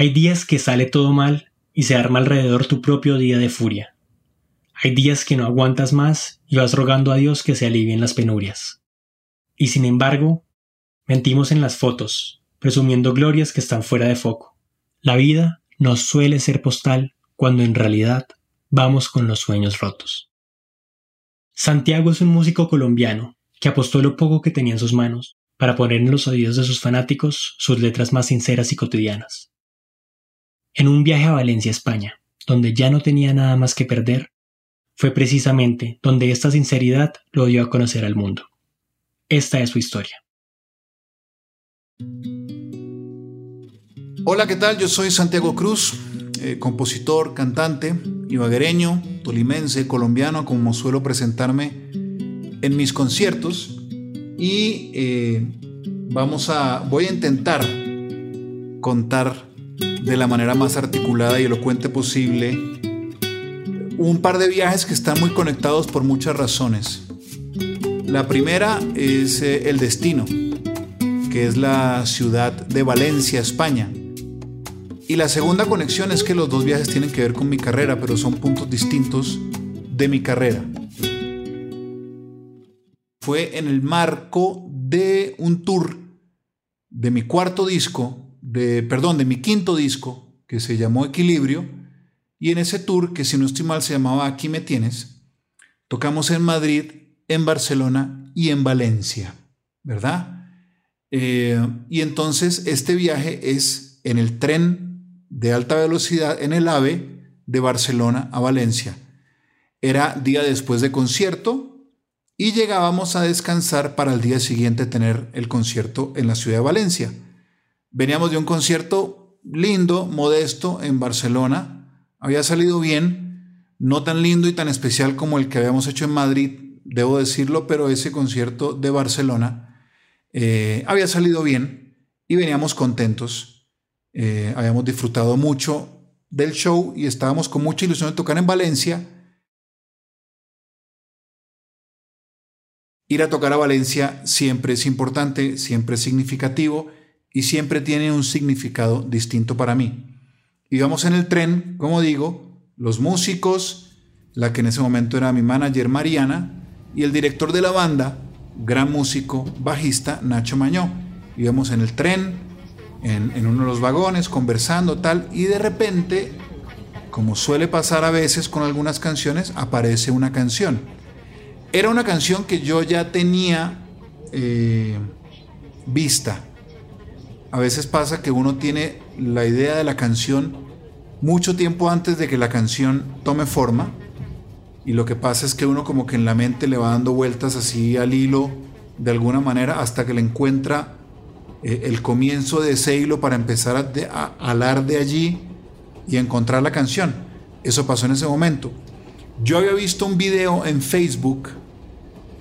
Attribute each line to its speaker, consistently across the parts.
Speaker 1: Hay días que sale todo mal y se arma alrededor tu propio día de furia. Hay días que no aguantas más y vas rogando a Dios que se alivien las penurias. Y sin embargo, mentimos en las fotos, presumiendo glorias que están fuera de foco. La vida no suele ser postal cuando en realidad vamos con los sueños rotos. Santiago es un músico colombiano que apostó lo poco que tenía en sus manos para poner en los oídos de sus fanáticos sus letras más sinceras y cotidianas. En un viaje a Valencia, España, donde ya no tenía nada más que perder, fue precisamente donde esta sinceridad lo dio a conocer al mundo. Esta es su historia.
Speaker 2: Hola, ¿qué tal? Yo soy Santiago Cruz, eh, compositor, cantante, ibaguereño, tolimense, colombiano, como suelo presentarme en mis conciertos. Y eh, vamos a, voy a intentar contar de la manera más articulada y elocuente posible un par de viajes que están muy conectados por muchas razones. La primera es eh, el destino, que es la ciudad de Valencia, España. Y la segunda conexión es que los dos viajes tienen que ver con mi carrera, pero son puntos distintos de mi carrera. Fue en el marco de un tour de mi cuarto disco perdón, de mi quinto disco, que se llamó Equilibrio, y en ese tour, que si no estoy mal se llamaba Aquí me tienes, tocamos en Madrid, en Barcelona y en Valencia, ¿verdad? Eh, y entonces este viaje es en el tren de alta velocidad, en el AVE, de Barcelona a Valencia. Era día después de concierto y llegábamos a descansar para el día siguiente tener el concierto en la ciudad de Valencia. Veníamos de un concierto lindo, modesto, en Barcelona. Había salido bien, no tan lindo y tan especial como el que habíamos hecho en Madrid, debo decirlo, pero ese concierto de Barcelona eh, había salido bien y veníamos contentos. Eh, habíamos disfrutado mucho del show y estábamos con mucha ilusión de tocar en Valencia. Ir a tocar a Valencia siempre es importante, siempre es significativo y siempre tiene un significado distinto para mí. Íbamos en el tren, como digo, los músicos, la que en ese momento era mi manager Mariana, y el director de la banda, gran músico, bajista, Nacho Mañó. Íbamos en el tren, en, en uno de los vagones, conversando tal, y de repente, como suele pasar a veces con algunas canciones, aparece una canción. Era una canción que yo ya tenía eh, vista a veces pasa que uno tiene la idea de la canción mucho tiempo antes de que la canción tome forma y lo que pasa es que uno como que en la mente le va dando vueltas así al hilo de alguna manera hasta que le encuentra eh, el comienzo de ese hilo para empezar a, a alar de allí y encontrar la canción. Eso pasó en ese momento. Yo había visto un video en Facebook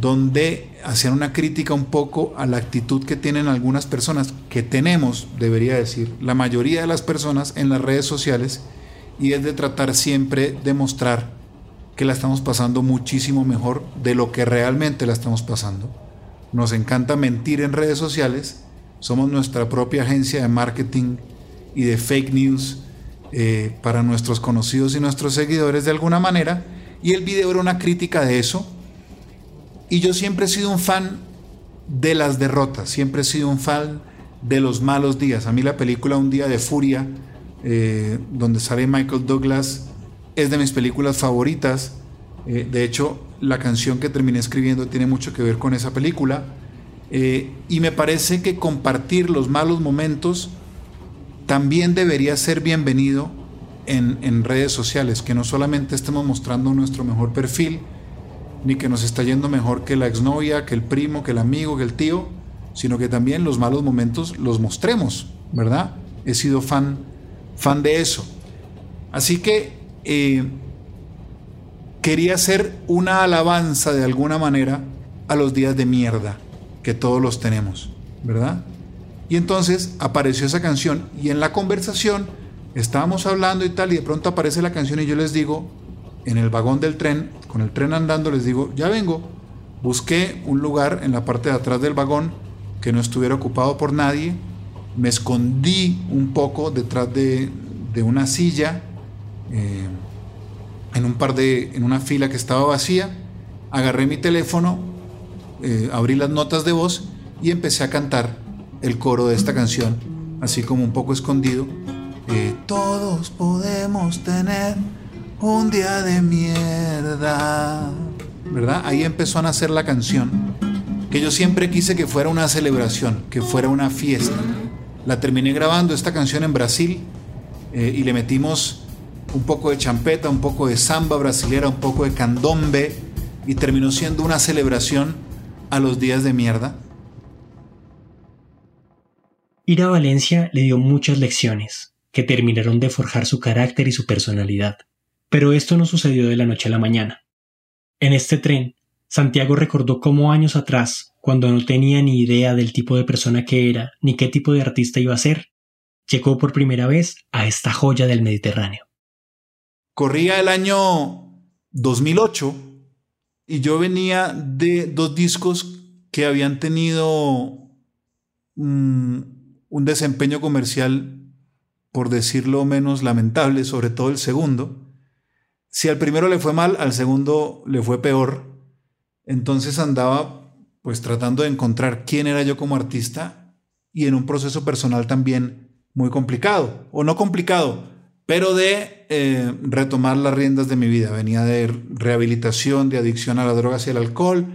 Speaker 2: donde hacían una crítica un poco a la actitud que tienen algunas personas, que tenemos, debería decir, la mayoría de las personas en las redes sociales, y es de tratar siempre de mostrar que la estamos pasando muchísimo mejor de lo que realmente la estamos pasando. Nos encanta mentir en redes sociales, somos nuestra propia agencia de marketing y de fake news eh, para nuestros conocidos y nuestros seguidores de alguna manera, y el video era una crítica de eso, y yo siempre he sido un fan de las derrotas, siempre he sido un fan de los malos días. A mí la película Un día de furia, eh, donde sale Michael Douglas, es de mis películas favoritas. Eh, de hecho, la canción que terminé escribiendo tiene mucho que ver con esa película. Eh, y me parece que compartir los malos momentos también debería ser bienvenido en, en, redes sociales, que no solamente estemos mostrando nuestro mejor perfil, ni que nos está yendo mejor que la exnovia, que el primo, que el amigo, que el tío, sino que también los malos momentos los mostremos, ¿verdad? He sido fan, fan de eso. Así que eh, quería hacer una alabanza de alguna manera a los días de mierda que todos los tenemos, ¿verdad? Y entonces apareció esa canción y en la conversación estábamos hablando y tal y de pronto aparece la canción y yo les digo, en el vagón del tren, con el tren andando, les digo, ya vengo, busqué un lugar en la parte de atrás del vagón que no estuviera ocupado por nadie, me escondí un poco detrás de, una silla, eh, en un par de, en una fila que estaba vacía, agarré mi teléfono, eh, abrí las notas de voz y empecé a cantar el coro de esta canción, así como un poco escondido. Eh, Todos podemos tener un día de mierda. ¿Verdad? Ahí empezó a nacer la canción. Que yo siempre quise que fuera una celebración, que fuera una fiesta. La terminé grabando esta canción en Brasil eh, y le metimos un poco de champeta, un poco de samba brasilera, un poco de candombe y terminó siendo una celebración a los días de mierda.
Speaker 1: Ir a Valencia le dio muchas lecciones que terminaron de forjar su carácter y su personalidad. Pero esto no sucedió de la noche a la mañana. En este tren, Santiago recordó cómo años atrás, cuando no tenía ni idea del tipo de persona que era ni qué tipo de artista iba a ser, llegó por primera vez a esta joya del Mediterráneo.
Speaker 2: Corría el año 2008 y yo venía de dos discos que habían tenido mm, un desempeño comercial, por decirlo menos lamentable, sobre todo el segundo. Si al primero le fue mal, al segundo le fue peor. Entonces andaba pues tratando de encontrar quién era yo como artista y en un proceso personal también muy complicado, o no complicado, pero de eh, retomar las riendas de mi vida. Venía de rehabilitación, de adicción a las drogas y al alcohol,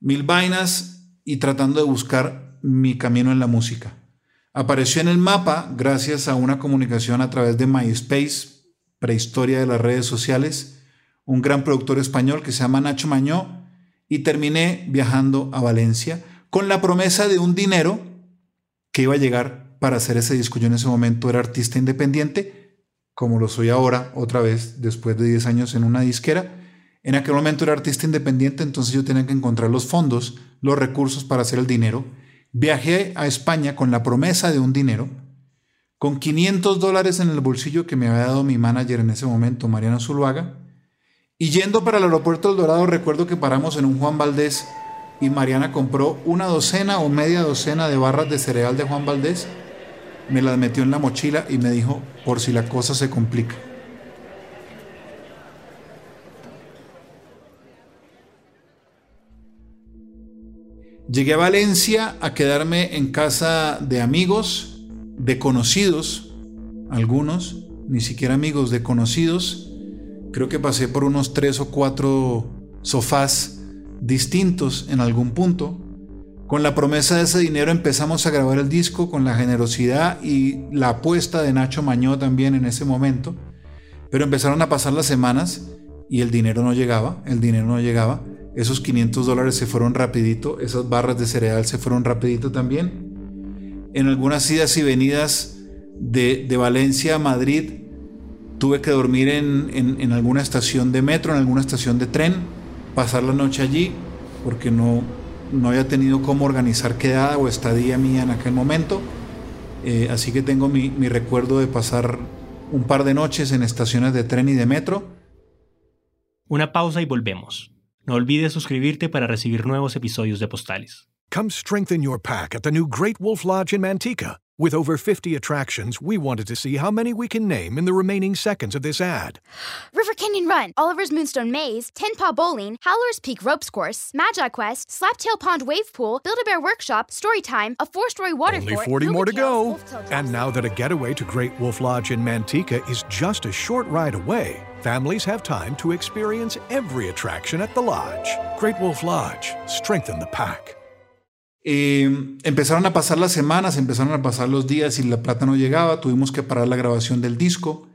Speaker 2: mil vainas y tratando de buscar mi camino en la música. Apareció en el mapa gracias a una comunicación a través de MySpace, prehistoria de las redes sociales, un gran productor español que se llama Nacho Mañó, y terminé viajando a Valencia con la promesa de un dinero que iba a llegar para hacer ese disco. Yo en ese momento era artista independiente, como lo soy ahora, otra vez, después de 10 años en una disquera. En aquel momento era artista independiente, entonces yo tenía que encontrar los fondos, los recursos para hacer el dinero. Viajé a España con la promesa de un dinero con 500 dólares en el bolsillo que me había dado mi manager en ese momento, Mariano Zuluaga. Y yendo para el aeropuerto del Dorado, recuerdo que paramos en un Juan Valdés y Mariana compró una docena o media docena de barras de cereal de Juan Valdés, me las metió en la mochila y me dijo, por si la cosa se complica. Llegué a Valencia a quedarme en casa de amigos, de conocidos, algunos, ni siquiera amigos, de conocidos. Creo que pasé por unos tres o cuatro sofás distintos en algún punto. Con la promesa de ese dinero empezamos a grabar el disco con la generosidad y la apuesta de Nacho Mañó también en ese momento. Pero empezaron a pasar las semanas y el dinero no llegaba, el dinero no llegaba. Esos 500 dólares se fueron rapidito, esas barras de cereal se fueron rapidito también en algunas idas y venidas de, Valencia a Madrid, tuve que dormir en, alguna estación de metro, en alguna estación de tren, pasar la noche allí, porque no, no había tenido cómo organizar quedada o estadía mía en aquel momento. Eh, así que tengo mi, mi recuerdo de pasar un par de noches en estaciones de tren y de metro.
Speaker 1: Una pausa y volvemos. No olvides suscribirte para recibir nuevos episodios de Postales.
Speaker 3: Come strengthen your pack at the new Great Wolf Lodge in Manteca. With over 50 attractions, we wanted to see how many we can name in the remaining seconds of this ad.
Speaker 4: River Canyon Run, Oliver's Moonstone Maze, Ten Paw Bowling, Howler's Peak Ropes Course, Magi Quest, Slaptail Pond Wave Pool, Build-A-Bear Workshop, Storytime, a four-story water
Speaker 3: Only
Speaker 4: fort,
Speaker 3: 40 more to go. And now that a getaway to Great Wolf Lodge in Manteca is just a short ride away, families have time to experience every attraction at the lodge. Great Wolf Lodge, strengthen the pack.
Speaker 2: Eh, empezaron a pasar las semanas, empezaron a pasar los días y la plata no llegaba, tuvimos que parar la grabación del disco.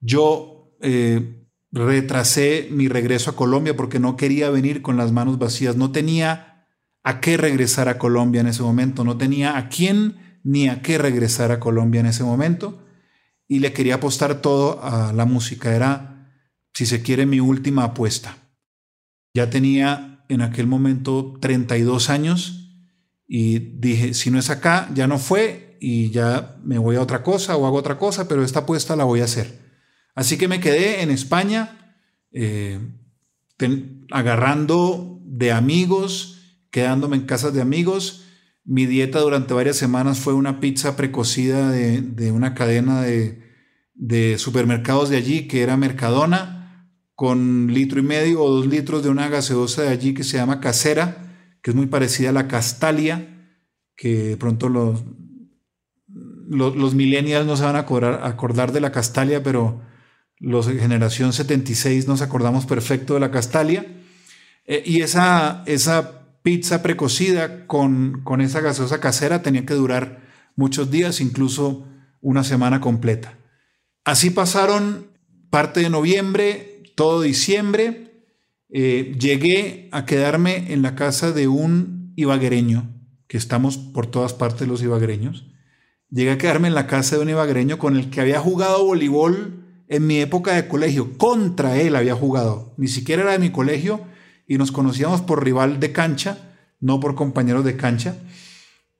Speaker 2: Yo eh, retrasé mi regreso a Colombia porque no quería venir con las manos vacías, no tenía a qué regresar a Colombia en ese momento, no tenía a quién ni a qué regresar a Colombia en ese momento. Y le quería apostar todo a la música, era, si se quiere, mi última apuesta. Ya tenía en aquel momento 32 años y dije, si no es acá, ya no fue y ya me voy a otra cosa o hago otra cosa, pero esta apuesta la voy a hacer. Así que me quedé en España eh, agarrando de amigos, quedándome en casas de amigos. Mi dieta durante varias semanas fue una pizza precocida de, una cadena de, de supermercados de allí que era Mercadona, con litro y medio o dos litros de una gaseosa de allí que se llama Casera que es muy parecida a la Castalia, que pronto los, los, millennials no se van a acordar, de la Castalia, pero los de generación 76 nos acordamos perfecto de la Castalia. Eh, y esa, esa pizza precocida con, con esa gaseosa casera tenía que durar muchos días, incluso una semana completa. Así pasaron parte de noviembre, todo diciembre, eh, llegué a quedarme en la casa de un ibaguereño, que estamos por todas partes los ibaguereños. Llegué a quedarme en la casa de un ibaguereño con el que había jugado voleibol en mi época de colegio. Contra él había jugado. Ni siquiera era de mi colegio y nos conocíamos por rival de cancha, no por compañeros de cancha.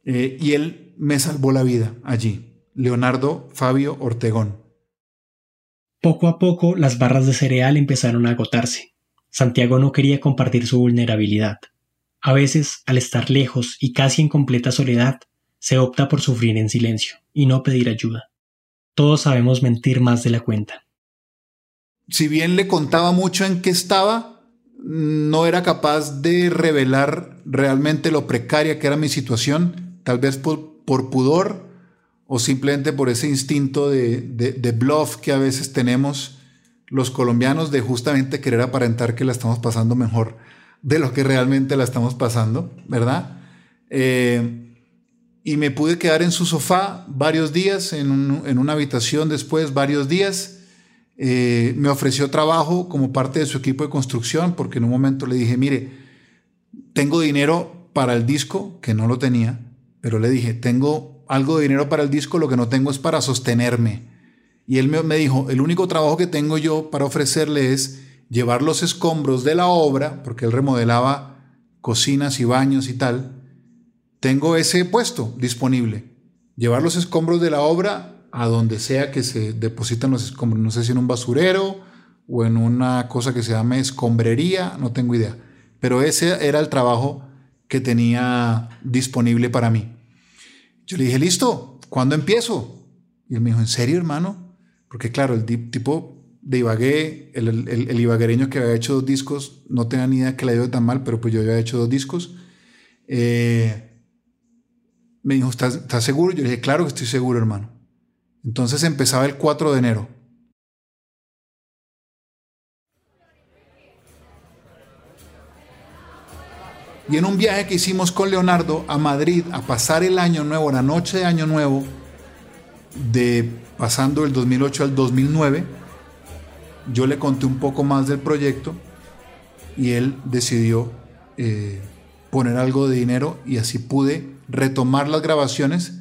Speaker 2: Eh, y él me salvó la vida allí. Leonardo Fabio Ortegón.
Speaker 1: Poco a poco las barras de cereal empezaron a agotarse. Santiago no quería compartir su vulnerabilidad. A veces, al estar lejos y casi en completa soledad, se opta por sufrir en silencio y no pedir ayuda. Todos sabemos mentir más de la cuenta.
Speaker 2: Si bien le contaba mucho en qué estaba, no era capaz de revelar realmente lo precaria que era mi situación, tal vez por, pudor o simplemente por ese instinto de, bluff que a veces tenemos los colombianos de justamente querer aparentar que la estamos pasando mejor de lo que realmente la estamos pasando, ¿verdad? Eh, y me pude quedar en su sofá varios días, en, una habitación después varios días. Eh, me ofreció trabajo como parte de su equipo de construcción porque en un momento le dije, mire, tengo dinero para el disco, que no lo tenía, pero le dije, tengo algo de dinero para el disco, lo que no tengo es para sostenerme. Y él me, dijo, el único trabajo que tengo yo para ofrecerle es llevar los escombros de la obra, porque él remodelaba cocinas y baños y tal. Tengo ese puesto disponible. Llevar los escombros de la obra a donde sea que se depositan los escombros. No sé si en un basurero o en una cosa que se llame escombrería, no tengo idea. Pero ese era el trabajo que tenía disponible para mí. Yo le dije, listo, ¿cuándo empiezo? Y él me dijo, ¿en serio, hermano? Porque claro, el tipo de Ibagué, el, el, ibaguereño que había hecho dos discos, no tenía ni idea que le dio tan mal, pero pues yo había hecho dos discos. Eh, me dijo, ¿estás, ¿estás seguro? Yo le dije, claro que estoy seguro, hermano. Entonces empezaba el 4 de enero. Y en un viaje que hicimos con Leonardo a Madrid a pasar el año nuevo, la noche de año nuevo, de pasando del 2008 al 2009, yo le conté un poco más del proyecto y él decidió eh, poner algo de dinero y así pude retomar las grabaciones,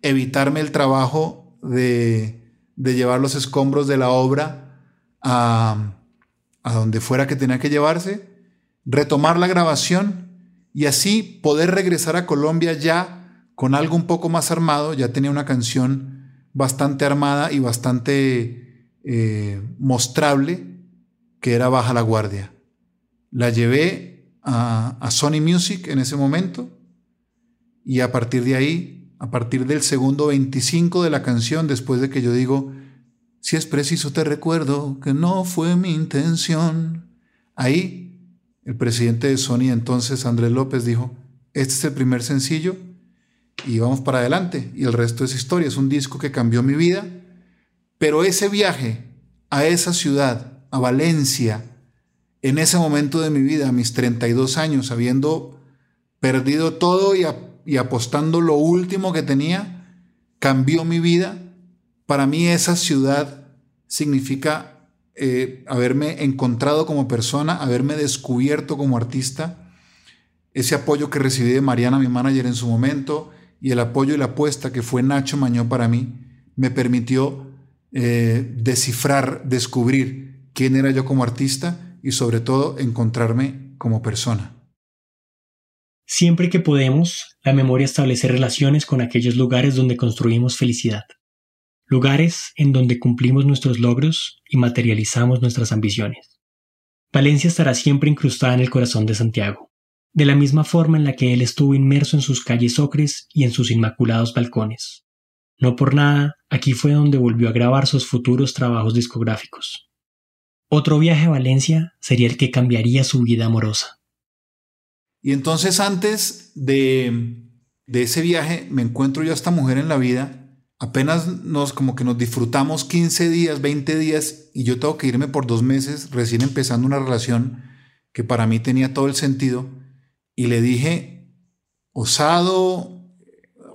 Speaker 2: evitarme el trabajo de, llevar los escombros de la obra a, a donde fuera que tenía que llevarse, retomar la grabación y así poder regresar a Colombia ya con algo un poco más armado, ya tenía una canción bastante armada y bastante eh, mostrable, que era Baja la Guardia. La llevé a, Sony Music en ese momento y a partir de ahí, a partir del segundo 25 de la canción, después de que yo digo, si es preciso te recuerdo que no fue mi intención, ahí el presidente de Sony entonces, Andrés López, dijo, este es el primer sencillo y vamos para adelante. Y el resto es historia. Es un disco que cambió mi vida. Pero ese viaje a esa ciudad, a Valencia, en ese momento de mi vida, a mis 32 años, habiendo perdido todo y apostando lo último que tenía, cambió mi vida. Para mí esa ciudad significa eh, haberme encontrado como persona, haberme descubierto como artista. Ese apoyo que recibí de Mariana, mi manager en su momento, y el apoyo y la apuesta que fue Nacho Mañó para mí, me permitió eh, descifrar, descubrir quién era yo como artista y sobre todo encontrarme como persona.
Speaker 1: Siempre que podemos, la memoria establece relaciones con aquellos lugares donde construimos felicidad, lugares en donde cumplimos nuestros logros y materializamos nuestras ambiciones. Valencia estará siempre incrustada en el corazón de Santiago, de la misma forma en la que él estuvo inmerso en sus calles ocres y en sus inmaculados balcones. No por nada, aquí fue donde volvió a grabar sus futuros trabajos discográficos. Otro viaje a Valencia sería el que cambiaría su vida amorosa.
Speaker 2: Y entonces antes de, de ese viaje me encuentro yo a esta mujer en la vida. Apenas nos como que nos disfrutamos 15 días, 20 días y yo tengo que irme por dos meses recién empezando una relación que para mí tenía todo el sentido. Y le dije, osado,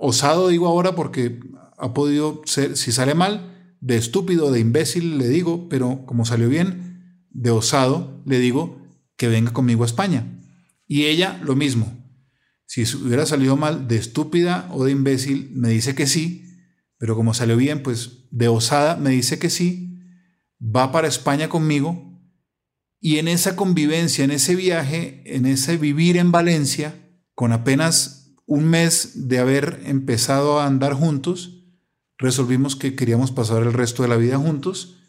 Speaker 2: osado digo ahora porque ha podido ser, si sale mal, de estúpido, de imbécil le digo, pero como salió bien, de osado le digo que venga conmigo a España. Y ella lo mismo. Si hubiera salido mal de estúpida o de imbécil, me dice que sí, pero como salió bien, pues de osada me dice que sí, va para España conmigo y en esa convivencia, en ese viaje, en ese vivir en Valencia, con apenas un mes de haber empezado a andar juntos, resolvimos que queríamos pasar el resto de la vida juntos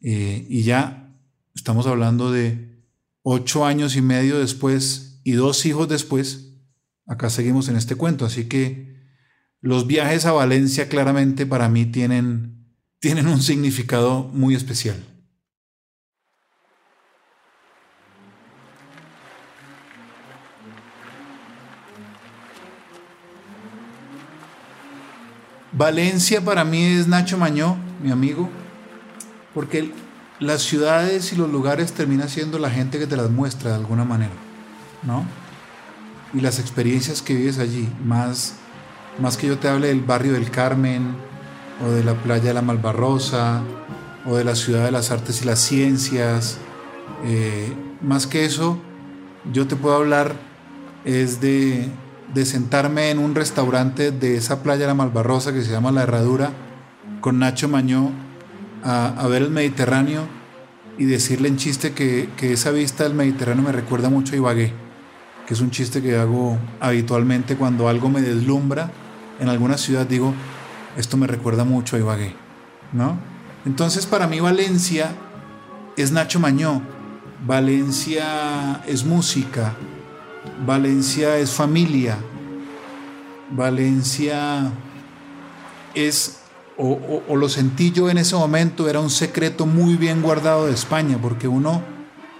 Speaker 2: eh, y ya estamos hablando de ocho años y medio después y dos hijos después, acá seguimos en este cuento. Así que los viajes a Valencia claramente para mí tienen, tienen un significado muy especial. Valencia para mí es Nacho Mañó, mi amigo, porque las ciudades y los lugares termina siendo la gente que te las muestra de alguna manera. ¿no? Y las experiencias que vives allí, más, más que yo te hable del barrio del Carmen, o de la playa de la Malvarrosa, o de la ciudad de las artes y las ciencias, eh, más que eso, yo te puedo hablar es de, de sentarme en un restaurante de esa playa la Malvarrosa que se llama La Herradura, con Nacho Mañó, a, a ver el Mediterráneo y decirle en chiste que, que, esa vista del Mediterráneo me recuerda mucho a Ibagué que es un chiste que hago habitualmente cuando algo me deslumbra en alguna ciudad, digo, esto me recuerda mucho a Ibagué, ¿no? Entonces para mí Valencia es Nacho Mañó, Valencia es música, Valencia es familia, Valencia es, o, lo sentí yo en ese momento, era un secreto muy bien guardado de España, porque uno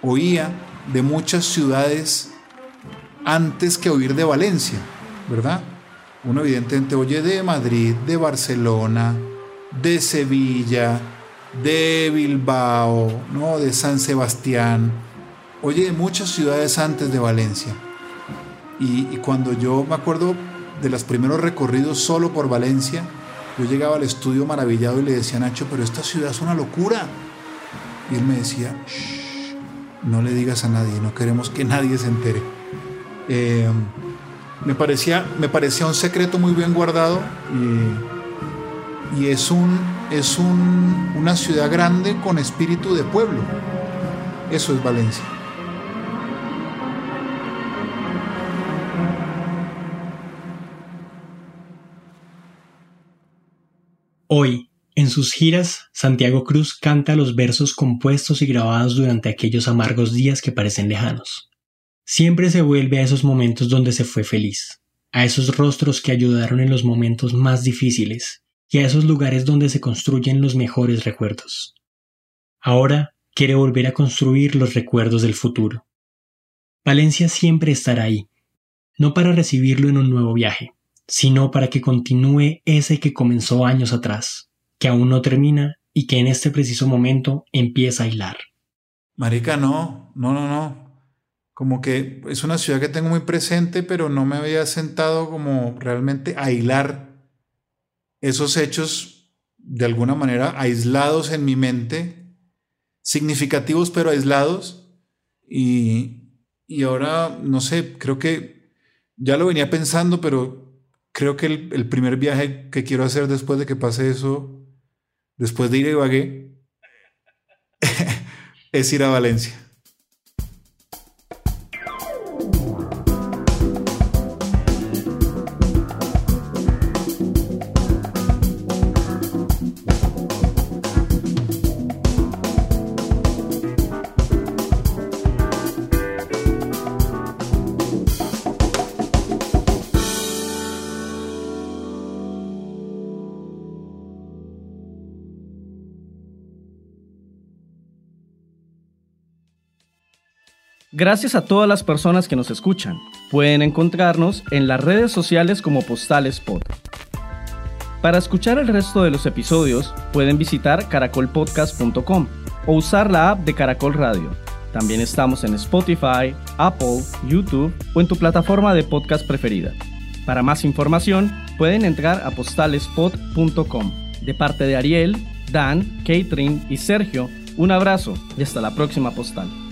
Speaker 2: oía de muchas ciudades antes que oír de Valencia, ¿verdad? Uno evidentemente oye de Madrid, de Barcelona, de Sevilla, de Bilbao, ¿no? de San Sebastián, oye de muchas ciudades antes de Valencia. Y, cuando yo me acuerdo de los primeros recorridos solo por Valencia, yo llegaba al estudio maravillado y le decía a Nacho, pero esta ciudad es una locura. Y él me decía, no le digas a nadie, no queremos que nadie se entere. Eh, me, parecía, me parecía un secreto muy bien guardado y, y es, un, es un, una ciudad grande con espíritu de pueblo. Eso es Valencia.
Speaker 1: Hoy, en sus giras, Santiago Cruz canta los versos compuestos y grabados durante aquellos amargos días que parecen lejanos. Siempre se vuelve a esos momentos donde se fue feliz, a esos rostros que ayudaron en los momentos más difíciles y a esos lugares donde se construyen los mejores recuerdos. Ahora quiere volver a construir los recuerdos del futuro. Valencia siempre estará ahí, no para recibirlo en un nuevo viaje, sino para que continúe ese que comenzó años atrás, que aún no termina y que en este preciso momento empieza a hilar.
Speaker 2: Marica, no, no, no, no. como que es una ciudad que tengo muy presente, pero no me había sentado como realmente a hilar esos hechos de alguna manera aislados en mi mente, significativos pero aislados. Y, y ahora, no sé, creo que ya lo venía pensando, pero creo que el, primer viaje que quiero hacer después de que pase eso, después de ir a Ibagué, es ir a Valencia.
Speaker 5: Gracias a todas las personas que nos escuchan. Pueden encontrarnos en las redes sociales como Postales Pod. Para escuchar el resto de los episodios, pueden visitar caracolpodcast.com o usar la app de Caracol Radio. También estamos en Spotify, Apple, YouTube o en tu plataforma de podcast preferida. Para más información, pueden entrar a postalespod.com. De parte de Ariel, Dan, Catherine y Sergio, un abrazo y hasta la próxima postal.